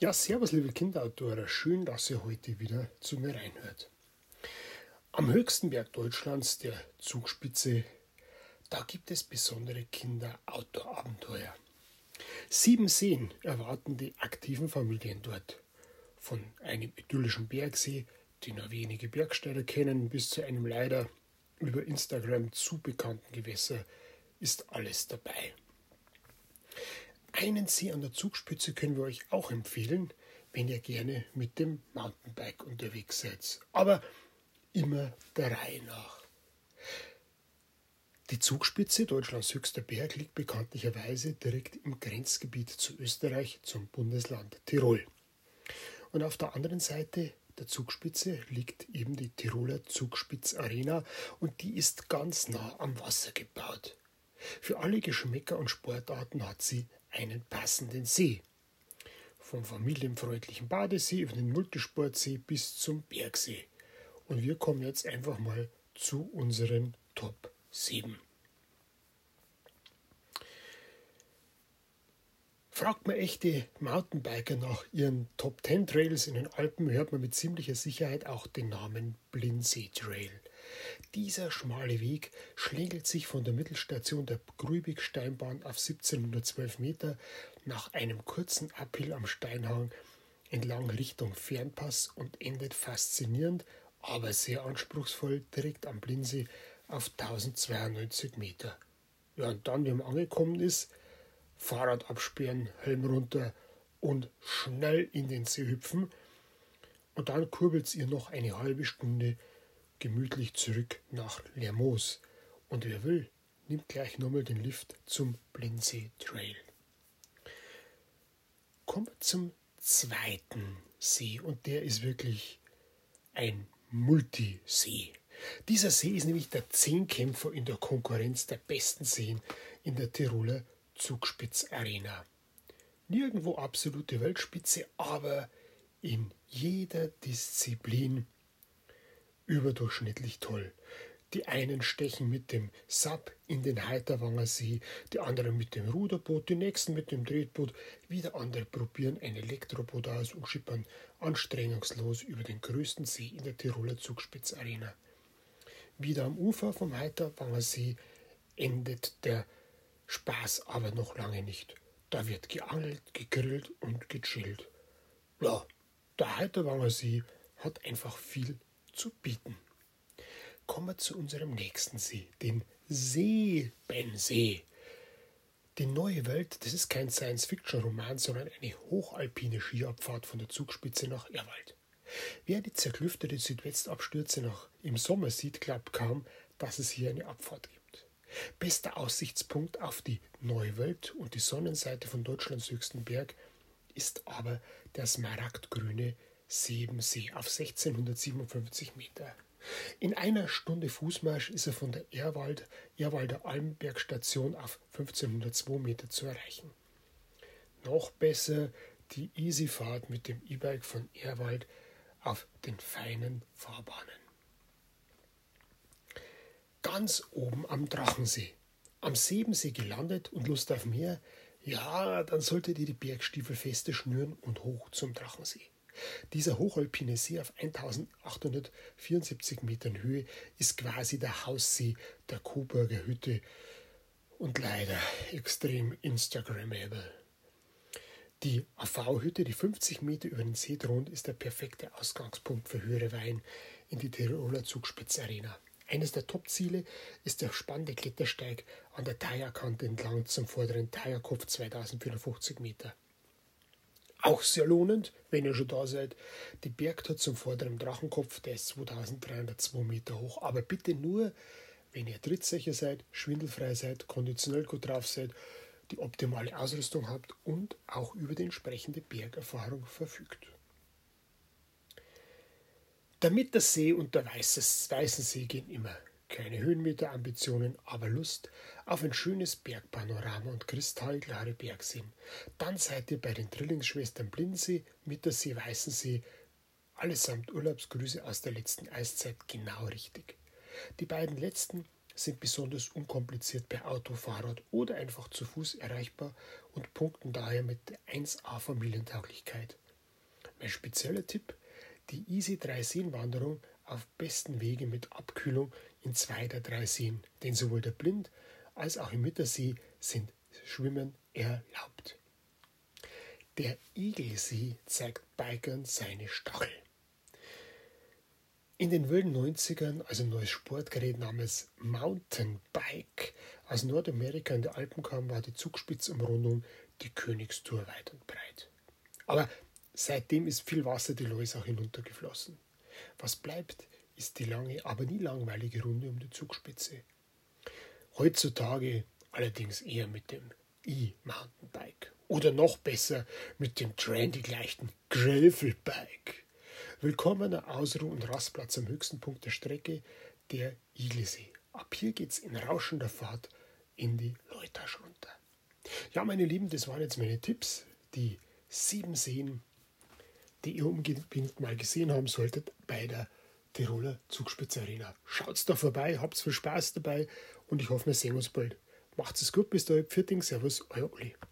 Ja, servus, liebe Kinderautoren. Schön, dass ihr heute wieder zu mir reinhört. Am höchsten Berg Deutschlands, der Zugspitze, da gibt es besondere Kinder-Outdoor-Abenteuer. Sieben Seen erwarten die aktiven Familien dort. Von einem idyllischen Bergsee, den nur wenige Bergsteiger kennen, bis zu einem leider über Instagram zu bekannten Gewässer ist alles dabei. Einen See an der Zugspitze können wir euch auch empfehlen, wenn ihr gerne mit dem Mountainbike unterwegs seid. Aber immer der Reihe nach. Die Zugspitze, Deutschlands höchster Berg, liegt bekanntlicherweise direkt im Grenzgebiet zu Österreich zum Bundesland Tirol. Und auf der anderen Seite der Zugspitze liegt eben die Tiroler Zugspitzarena und die ist ganz nah am Wasser gebaut. Für alle Geschmäcker und Sportarten hat sie einen passenden See. Vom familienfreundlichen Badesee über den Multisportsee bis zum Bergsee. Und wir kommen jetzt einfach mal zu unseren Top 7. Fragt man echte Mountainbiker nach ihren Top 10 Trails in den Alpen, hört man mit ziemlicher Sicherheit auch den Namen Blindsee Trail. Dieser schmale Weg schlängelt sich von der Mittelstation der Grübig-Steinbahn auf 1712 Meter nach einem kurzen Uphill am Steinhang entlang Richtung Fernpass und endet faszinierend, aber sehr anspruchsvoll direkt am Blindsee auf 1092 Meter. Ja, und dann, wie man angekommen ist, Fahrrad absperren, Helm runter und schnell in den See hüpfen. Und dann kurbelt es ihr noch eine halbe Stunde gemütlich zurück nach Lermoos. Und wer will, nimmt gleich nochmal den Lift zum Blindsee Trail. Kommen wir zum zweiten See und der ist wirklich ein Multisee. Dieser See ist nämlich der Zehnkämpfer in der Konkurrenz der besten Seen in der Tiroler Zugspitzarena. Nirgendwo absolute Weltspitze, aber in jeder Disziplin überdurchschnittlich toll. Die einen stechen mit dem Sub in den Heiterwanger See, die anderen mit dem Ruderboot, die nächsten mit dem Tretboot, wieder andere probieren ein Elektroboot aus und schippern anstrengungslos über den größten See in der Tiroler Zugspitzarena. Wieder am Ufer vom Heiterwanger See endet der Spaß aber noch lange nicht. Da wird geangelt, gegrillt und gechillt. Ja, der Heiterwanger See hat einfach viel zu bieten. Kommen wir zu unserem nächsten See, den Seebensee. Die neue Welt, das ist kein Science-Fiction-Roman, sondern eine hochalpine Skiabfahrt von der Zugspitze nach Erwald. Wer die zerklüftete Südwestabstürze noch im Sommer sieht, glaubt kaum, dass es hier eine Abfahrt gibt. Bester Aussichtspunkt auf die neue Welt und die Sonnenseite von Deutschlands höchsten Berg ist aber der smaragdgrüne Sebensee auf 1657 Meter. In einer Stunde Fußmarsch ist er von der Erwald, Erwalder Almbergstation auf 1502 Meter zu erreichen. Noch besser die Easyfahrt mit dem E-Bike von Erwald auf den feinen Fahrbahnen. Ganz oben am Drachensee, am Sebensee gelandet und Lust auf Meer, ja, dann solltet ihr die Bergstiefel feste schnüren und hoch zum Drachensee. Dieser hochalpine See auf 1874 Metern Höhe ist quasi der Haussee der Coburger Hütte und leider extrem Instagrammable. Die AV-Hütte, die 50 Meter über den See thront, ist der perfekte Ausgangspunkt für höhere Wein in die Tiroler Zugspitzarena. Eines der Top-Ziele ist der spannende Klettersteig an der Tajakante entlang zum vorderen Tajakopf 2450 Meter. Auch sehr lohnend, wenn ihr schon da seid, die Bergtour zum vorderen Drachenkopf, der ist 2302 Meter hoch. Aber bitte nur, wenn ihr trittsicher seid, schwindelfrei seid, konditionell gut drauf seid, die optimale Ausrüstung habt und auch über die entsprechende Bergerfahrung verfügt. Der Mittersee und der Weißensee gehen immer keine Höhenmeterambitionen, aber Lust auf ein schönes Bergpanorama und kristallklare Bergseen. Dann seid ihr bei den Drillingsschwestern Blindsee, Mittersee, Weißensee, allesamt Urlaubsgrüße aus der letzten Eiszeit genau richtig. Die beiden letzten sind besonders unkompliziert per Auto, Fahrrad oder einfach zu Fuß erreichbar und punkten daher mit der 1A Familientauglichkeit. Mein spezieller Tipp, die Easy 3 Seen Wanderung auf besten Wege mit Abkühlung in zwei der drei Seen, denn sowohl der Blind als auch im Mittersee sind Schwimmen erlaubt. Der Igelsee zeigt Bikern seine Stachel. In den wilden 90ern, also ein neues Sportgerät namens Mountainbike aus Nordamerika in die Alpen kam, war die Zugspitzumrundung die Königstour weit und breit. Aber seitdem ist viel Wasser die Lois auch hinuntergeflossen. Was bleibt, ist die lange, aber nie langweilige Runde um die Zugspitze. Heutzutage allerdings eher mit dem E-Mountainbike oder noch besser mit dem trendy leichten Gravelbike. Willkommener Ausruh- und Rastplatz am höchsten Punkt der Strecke, der Iglesee. Ab hier geht's in rauschender Fahrt in die Leutasch runter. Ja, meine Lieben, das waren jetzt meine Tipps. Die sieben Seen, die ihr unbedingt mal gesehen haben solltet bei der Tiroler Zugspitze Arena. Schaut's da vorbei, habt's viel Spaß dabei und ich hoffe, wir sehen uns bald. Macht's es gut, bis dahin, Pfirting, Servus, euer Uli.